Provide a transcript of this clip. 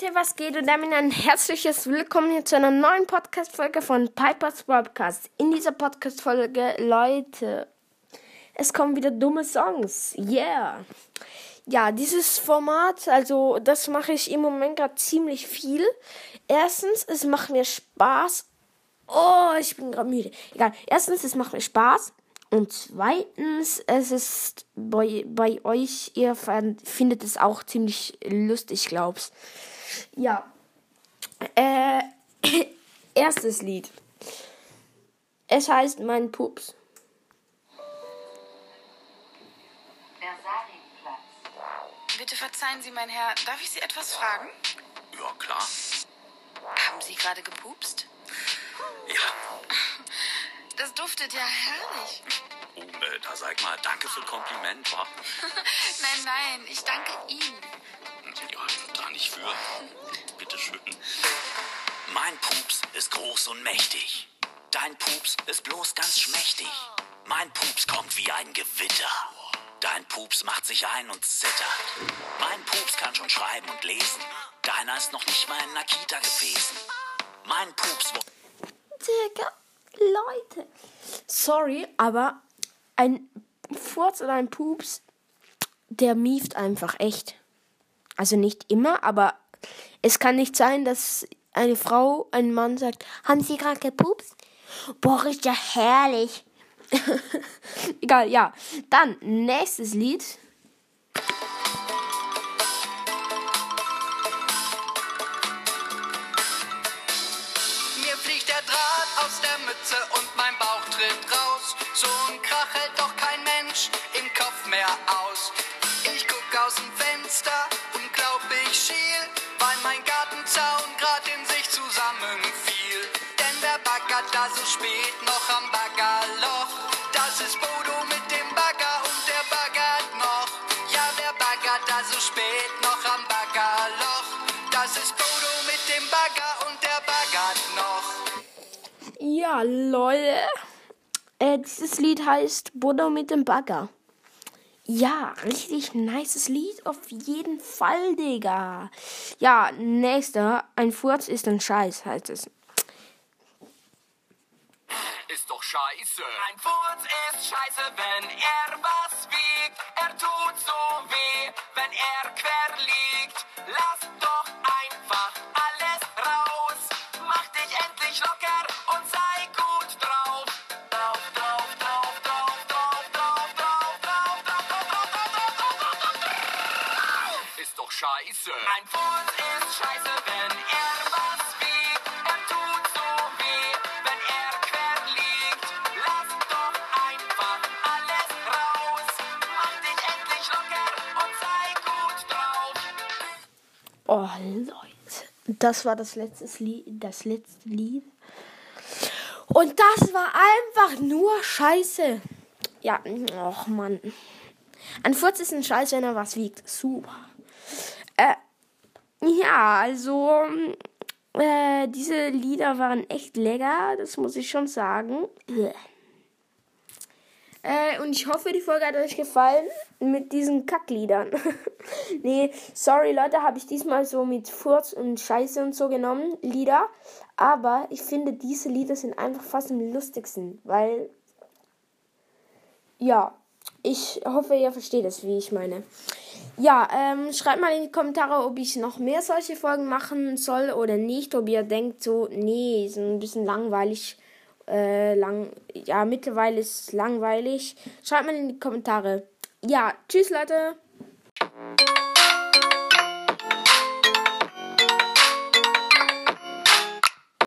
Leute, was geht? Und damit ein herzliches Willkommen hier zu einer neuen Podcast-Folge von Piper's Podcast. In dieser Podcast-Folge, Leute, es kommen wieder dumme Songs. Yeah. Ja, dieses Format, also das mache ich im Moment gerade ziemlich viel. Erstens, es macht mir Spaß. Oh, ich bin gerade müde. Egal. Erstens, es macht mir Spaß. Und zweitens, es ist bei, bei euch, ihr findet es auch ziemlich lustig, glaub's. Ja. Äh, erstes Lied. Es heißt Mein Pups. Bitte verzeihen Sie, mein Herr, darf ich Sie etwas fragen? Ja, klar. Haben Sie gerade gepupst? Ja. Das duftet ja herrlich. Oh, äh, da sag mal, danke für Kompliment, wa? nein, nein, ich danke Ihnen. Da nicht für. Bitte schön. Mein Pups ist groß und mächtig. Dein Pups ist bloß ganz schmächtig. Mein Pups kommt wie ein Gewitter. Dein Pups macht sich ein und zittert. Mein Pups kann schon schreiben und lesen. Deiner ist noch nicht mal in der Kita gewesen. Mein Pups. Digga, Leute. Sorry, aber ein Furz oder ein Pups, der mieft einfach echt. Also nicht immer, aber es kann nicht sein, dass eine Frau, ein Mann sagt, haben Sie gerade gepupst? Boah, ist ja herrlich. Egal, ja. Dann, nächstes Lied. Mir fliegt der Draht aus der Mütze und mein Bauch tritt raus. So ein Krach hält doch kein Mensch im Kopf mehr aus. Zusammenfiel. Denn wer baggert da so spät noch am Baggerloch? Das ist Bodo mit dem Bagger und der baggert noch. Ja, wer baggert da so spät noch am Baggerloch? Das ist Bodo mit dem Bagger und der baggert noch. Ja, lol. Äh, dieses Lied heißt Buddha mit dem Bagger. Ja, richtig nices Lied. Auf jeden Fall, Digga. Ja, nächster. Ein Furz ist ein Scheiß, heißt es. ist doch scheiße. Ein Furz ist scheiße, wenn er was wiegt. Er tut so weh, wenn er quer liegt. Lass scheiße. Ein Furz ist scheiße, wenn er was wiegt. Er tut so weh, wenn er quer liegt. Lass doch einfach alles raus. Mach dich endlich locker und sei gut drauf. Oh, Leute. Das war das letzte Lied. Das letzte Lied. Und das war einfach nur Scheiße. Ja, och Mann. Ein Furz ist ein Scheiß, wenn er was wiegt. Super. Äh, ja, also, äh, diese Lieder waren echt lecker, das muss ich schon sagen. Äh, und ich hoffe, die Folge hat euch gefallen mit diesen Kackliedern. nee, sorry Leute, habe ich diesmal so mit Furz und Scheiße und so genommen, Lieder. Aber ich finde, diese Lieder sind einfach fast am lustigsten, weil, ja, ich hoffe, ihr versteht es, wie ich meine. Ja, ähm, schreibt mal in die Kommentare, ob ich noch mehr solche Folgen machen soll oder nicht. Ob ihr denkt so, nee, ist ein bisschen langweilig. Äh, lang, ja, mittlerweile ist es langweilig. Schreibt mal in die Kommentare. Ja, tschüss Leute.